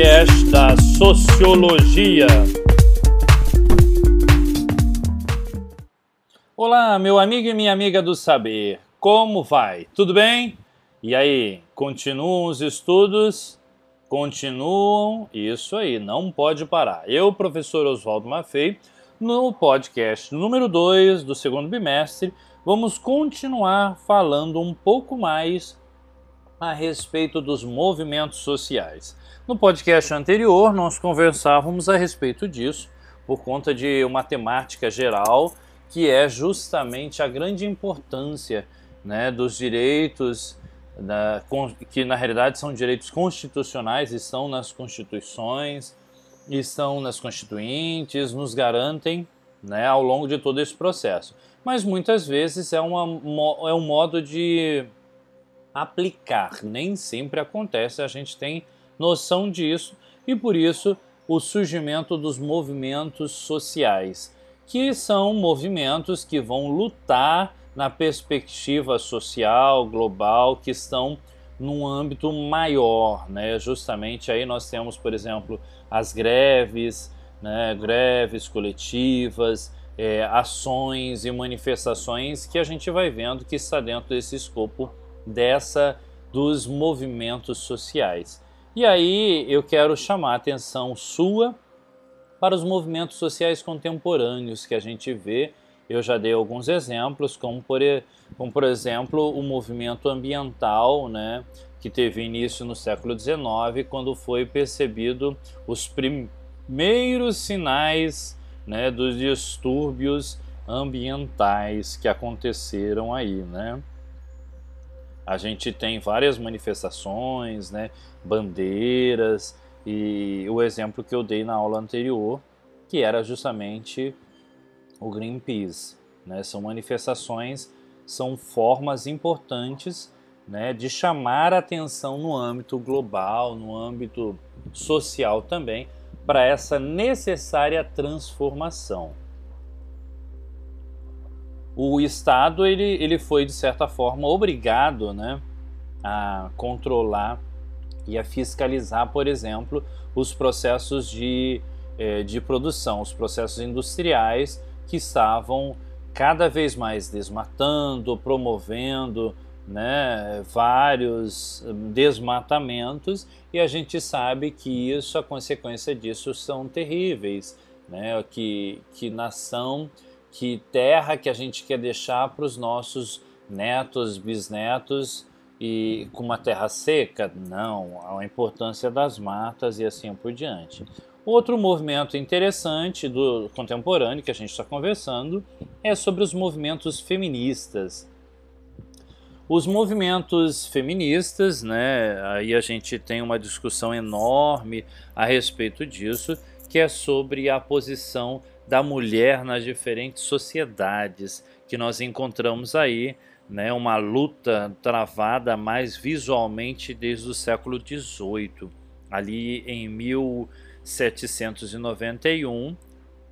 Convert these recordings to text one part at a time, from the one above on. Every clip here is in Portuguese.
podcast da Sociologia. Olá, meu amigo e minha amiga do saber, como vai? Tudo bem? E aí, continuam os estudos? Continuam, isso aí, não pode parar. Eu, professor Oswaldo Maffei, no podcast número 2 do segundo bimestre, vamos continuar falando um pouco mais a respeito dos movimentos sociais. No podcast anterior, nós conversávamos a respeito disso por conta de uma temática geral que é justamente a grande importância né, dos direitos, da, que na realidade são direitos constitucionais, estão nas constituições, estão nas constituintes, nos garantem né, ao longo de todo esse processo. Mas muitas vezes é, uma, é um modo de aplicar. Nem sempre acontece, a gente tem noção disso e por isso o surgimento dos movimentos sociais, que são movimentos que vão lutar na perspectiva social, global, que estão num âmbito maior, né? Justamente aí nós temos, por exemplo, as greves, né? greves coletivas, é, ações e manifestações que a gente vai vendo que está dentro desse escopo dessa dos movimentos sociais. E aí eu quero chamar a atenção sua para os movimentos sociais contemporâneos que a gente vê. Eu já dei alguns exemplos, como por, como por exemplo o movimento ambiental, né, que teve início no século XIX, quando foi percebido os primeiros sinais né, dos distúrbios ambientais que aconteceram aí, né? A gente tem várias manifestações, né, bandeiras e o exemplo que eu dei na aula anterior, que era justamente o Greenpeace. Né? São manifestações, são formas importantes né, de chamar atenção no âmbito global, no âmbito social também, para essa necessária transformação o Estado ele, ele foi de certa forma obrigado né, a controlar e a fiscalizar, por exemplo, os processos de, eh, de produção, os processos industriais que estavam cada vez mais desmatando, promovendo né, vários desmatamentos e a gente sabe que isso, a consequência disso são terríveis, né, que, que nação que terra que a gente quer deixar para os nossos netos, bisnetos e com uma terra seca? Não, a importância das matas e assim por diante. Outro movimento interessante do contemporâneo que a gente está conversando é sobre os movimentos feministas. Os movimentos feministas, né, aí a gente tem uma discussão enorme a respeito disso, que é sobre a posição da mulher nas diferentes sociedades que nós encontramos aí, né, uma luta travada mais visualmente desde o século XVIII. Ali em 1791,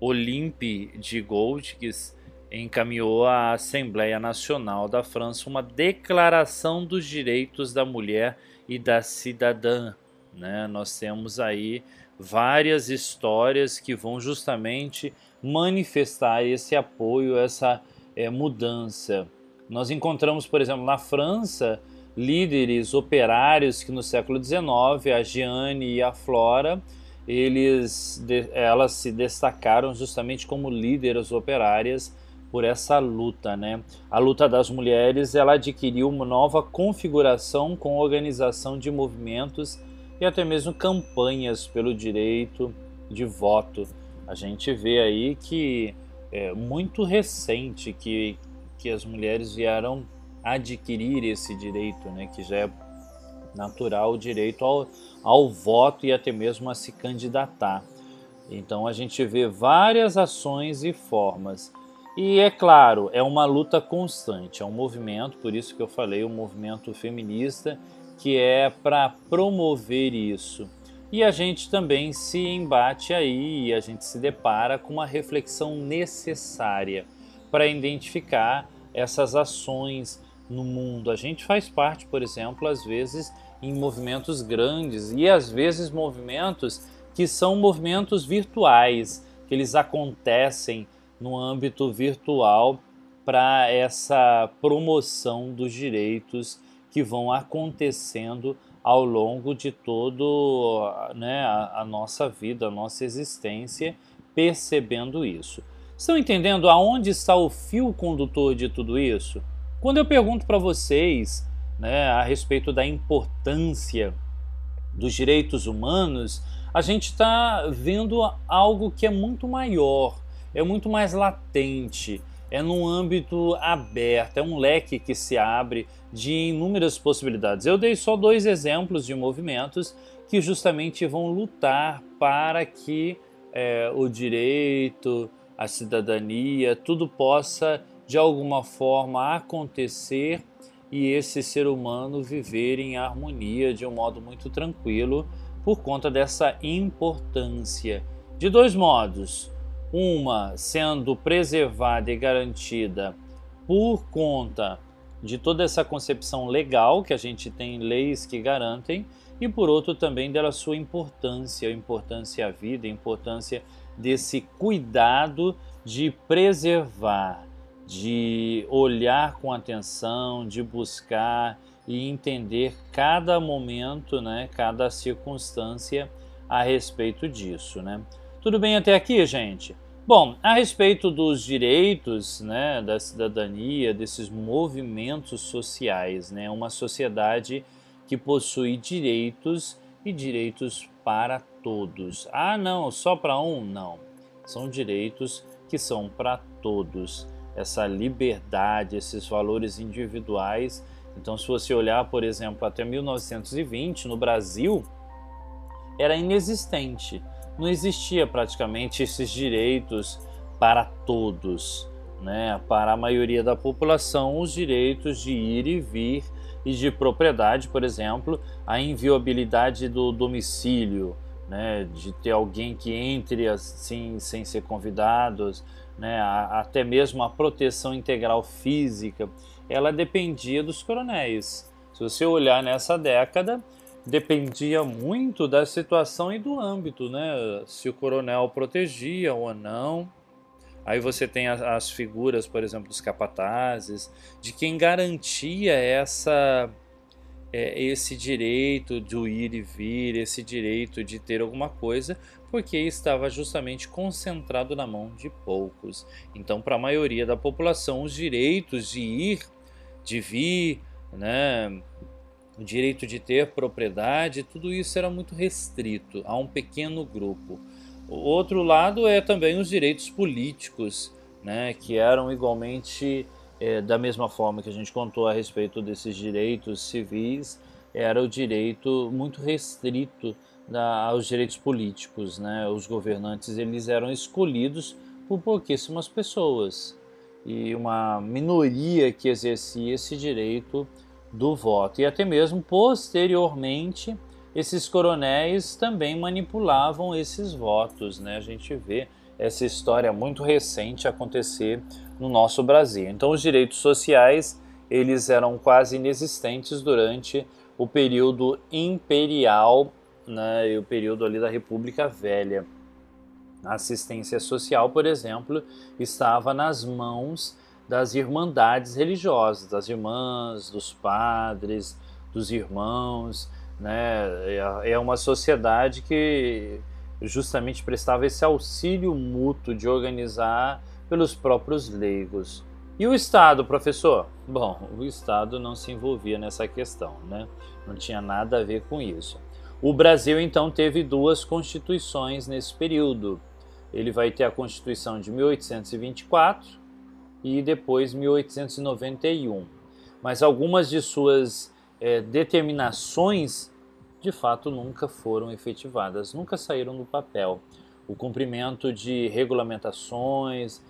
Olympe de Gouges encaminhou à Assembleia Nacional da França uma declaração dos direitos da mulher e da cidadã. Né? Nós temos aí várias histórias que vão justamente manifestar esse apoio, essa é, mudança. Nós encontramos, por exemplo, na França, líderes operários que no século XIX, a Gianni e a Flora, eles, elas se destacaram justamente como líderes operárias por essa luta, né? A luta das mulheres, ela adquiriu uma nova configuração com organização de movimentos e até mesmo campanhas pelo direito de voto. A gente vê aí que é muito recente que, que as mulheres vieram adquirir esse direito, né, que já é natural o direito ao, ao voto e até mesmo a se candidatar. Então a gente vê várias ações e formas. E é claro, é uma luta constante, é um movimento, por isso que eu falei, um movimento feminista que é para promover isso. E a gente também se embate aí e a gente se depara com uma reflexão necessária para identificar essas ações no mundo. A gente faz parte, por exemplo, às vezes em movimentos grandes e às vezes movimentos que são movimentos virtuais, que eles acontecem no âmbito virtual para essa promoção dos direitos que vão acontecendo ao longo de todo né, a, a nossa vida, a nossa existência, percebendo isso. Estão entendendo aonde está o fio condutor de tudo isso? Quando eu pergunto para vocês né, a respeito da importância dos direitos humanos, a gente está vendo algo que é muito maior, é muito mais latente, é num âmbito aberto, é um leque que se abre de inúmeras possibilidades. Eu dei só dois exemplos de movimentos que justamente vão lutar para que é, o direito, a cidadania, tudo possa de alguma forma acontecer e esse ser humano viver em harmonia de um modo muito tranquilo por conta dessa importância. De dois modos uma sendo preservada e garantida por conta de toda essa concepção legal que a gente tem leis que garantem e por outro também dela sua importância, importância à vida, importância desse cuidado de preservar, de olhar com atenção, de buscar e entender cada momento, né, cada circunstância a respeito disso, né? Tudo bem até aqui, gente? Bom, a respeito dos direitos né, da cidadania, desses movimentos sociais, né, uma sociedade que possui direitos e direitos para todos. Ah, não, só para um? Não. São direitos que são para todos. Essa liberdade, esses valores individuais. Então, se você olhar, por exemplo, até 1920, no Brasil, era inexistente não existia praticamente esses direitos para todos, né? Para a maioria da população, os direitos de ir e vir e de propriedade, por exemplo, a inviolabilidade do domicílio, né? De ter alguém que entre assim sem ser convidados, né? Até mesmo a proteção integral física, ela dependia dos coronéis. Se você olhar nessa década, dependia muito da situação e do âmbito, né? Se o coronel protegia ou não. Aí você tem as, as figuras, por exemplo, dos capatazes, de quem garantia essa é, esse direito de ir e vir, esse direito de ter alguma coisa, porque estava justamente concentrado na mão de poucos. Então, para a maioria da população, os direitos de ir, de vir, né, o direito de ter propriedade, tudo isso era muito restrito a um pequeno grupo. O outro lado é também os direitos políticos, né, que eram igualmente, é, da mesma forma que a gente contou a respeito desses direitos civis, era o direito muito restrito da, aos direitos políticos. Né? Os governantes eles eram escolhidos por pouquíssimas pessoas e uma minoria que exercia esse direito do voto. E até mesmo posteriormente, esses coronéis também manipulavam esses votos. Né? A gente vê essa história muito recente acontecer no nosso Brasil. Então, os direitos sociais eles eram quase inexistentes durante o período imperial né, e o período ali da República Velha. A assistência social, por exemplo, estava nas mãos das irmandades religiosas, das irmãs, dos padres, dos irmãos, né? É, é uma sociedade que justamente prestava esse auxílio mútuo de organizar pelos próprios leigos. E o Estado, professor? Bom, o Estado não se envolvia nessa questão, né? Não tinha nada a ver com isso. O Brasil então teve duas constituições nesse período. Ele vai ter a Constituição de 1824 e depois 1891. Mas algumas de suas é, determinações de fato nunca foram efetivadas, nunca saíram do papel. O cumprimento de regulamentações,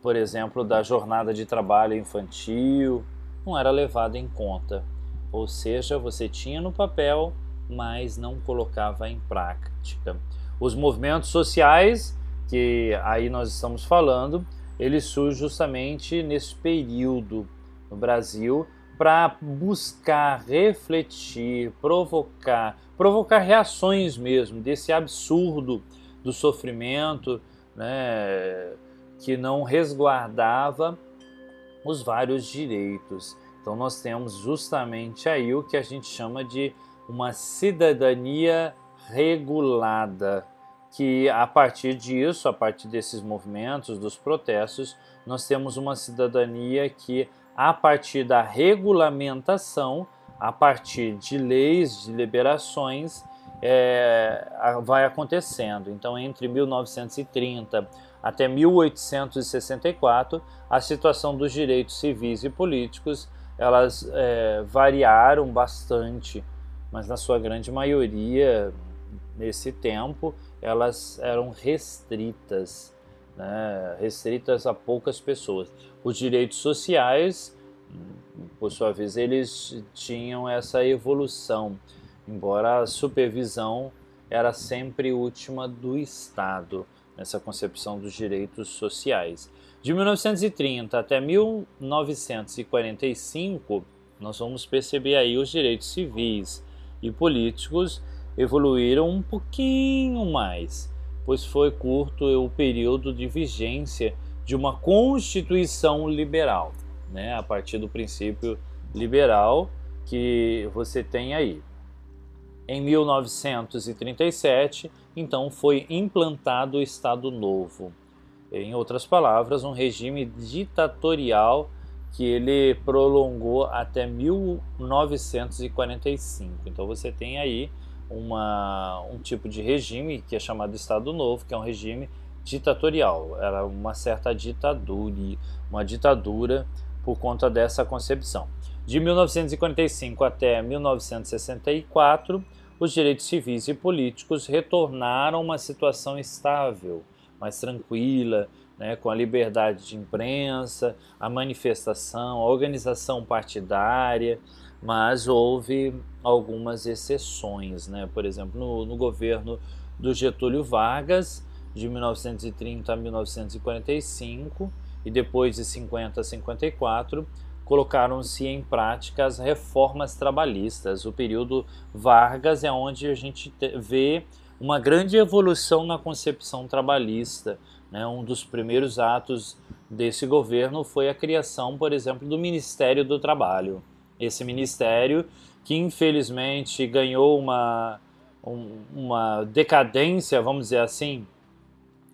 por exemplo, da jornada de trabalho infantil, não era levado em conta. Ou seja, você tinha no papel, mas não colocava em prática. Os movimentos sociais, que aí nós estamos falando, ele surge justamente nesse período no Brasil, para buscar refletir, provocar, provocar reações mesmo desse absurdo do sofrimento, né, que não resguardava os vários direitos. Então nós temos justamente aí o que a gente chama de uma cidadania regulada, que a partir disso, a partir desses movimentos, dos protestos, nós temos uma cidadania que a partir da regulamentação, a partir de leis, de liberações, é, vai acontecendo. Então, entre 1930 até 1864, a situação dos direitos civis e políticos elas é, variaram bastante, mas na sua grande maioria, nesse tempo, elas eram restritas né, restritas a poucas pessoas. Os direitos sociais, por sua vez, eles tinham essa evolução, embora a supervisão era sempre última do Estado nessa concepção dos direitos sociais. De 1930 até 1945, nós vamos perceber aí os direitos civis e políticos evoluíram um pouquinho mais pois foi curto o período de vigência de uma Constituição liberal, né, a partir do princípio liberal que você tem aí. Em 1937, então, foi implantado o Estado Novo. Em outras palavras, um regime ditatorial que ele prolongou até 1945. Então você tem aí uma, um tipo de regime que é chamado Estado Novo, que é um regime ditatorial. Era uma certa ditadura, uma ditadura por conta dessa concepção. De 1945 até 1964, os direitos civis e políticos retornaram a uma situação estável, mais tranquila, né, com a liberdade de imprensa, a manifestação, a organização partidária, mas houve algumas exceções, né? Por exemplo, no, no governo do Getúlio Vargas, de 1930 a 1945, e depois de 50 a 54, colocaram-se em prática as reformas trabalhistas. O período Vargas é onde a gente vê uma grande evolução na concepção trabalhista. Né? Um dos primeiros atos desse governo foi a criação, por exemplo, do Ministério do Trabalho esse ministério, que infelizmente ganhou uma, um, uma decadência, vamos dizer assim,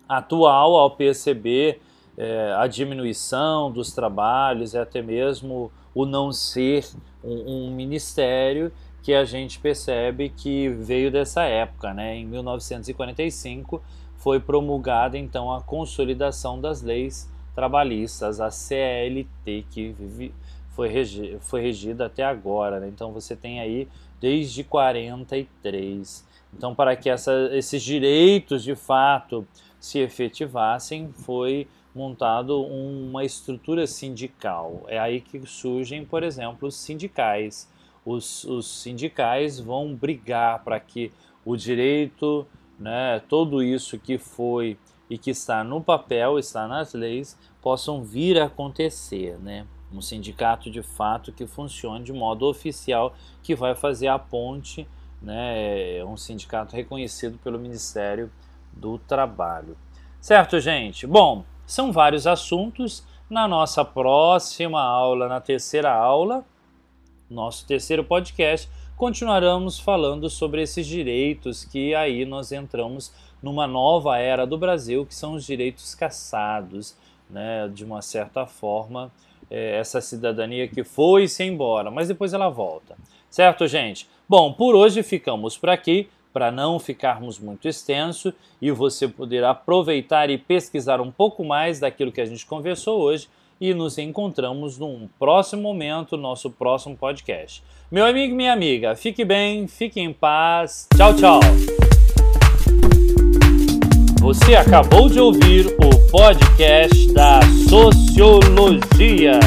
atual ao perceber é, a diminuição dos trabalhos e até mesmo o não ser um, um, ministério que a gente percebe que veio dessa época, né? Em 1945 foi promulgada então a consolidação das leis trabalhistas, a CLT, que foi, regi foi regida até agora. Né? Então você tem aí desde 43. Então, para que essa, esses direitos de fato se efetivassem, foi montado uma estrutura sindical. É aí que surgem, por exemplo, os sindicais. Os, os sindicais vão brigar para que o direito, né, tudo isso que foi e que está no papel, está nas leis, possam vir a acontecer, né? Um sindicato de fato que funcione de modo oficial, que vai fazer a ponte, né, é um sindicato reconhecido pelo Ministério do Trabalho. Certo, gente? Bom, são vários assuntos. Na nossa próxima aula, na terceira aula, nosso terceiro podcast, continuaremos falando sobre esses direitos que aí nós entramos numa nova era do Brasil, que são os direitos caçados, né, de uma certa forma é, essa cidadania que foi-se embora, mas depois ela volta. Certo, gente? Bom, por hoje ficamos por aqui, para não ficarmos muito extenso e você poder aproveitar e pesquisar um pouco mais daquilo que a gente conversou hoje e nos encontramos num próximo momento, nosso próximo podcast. Meu amigo e minha amiga, fique bem, fique em paz. Tchau, tchau. Você acabou de ouvir o podcast da Sociologia.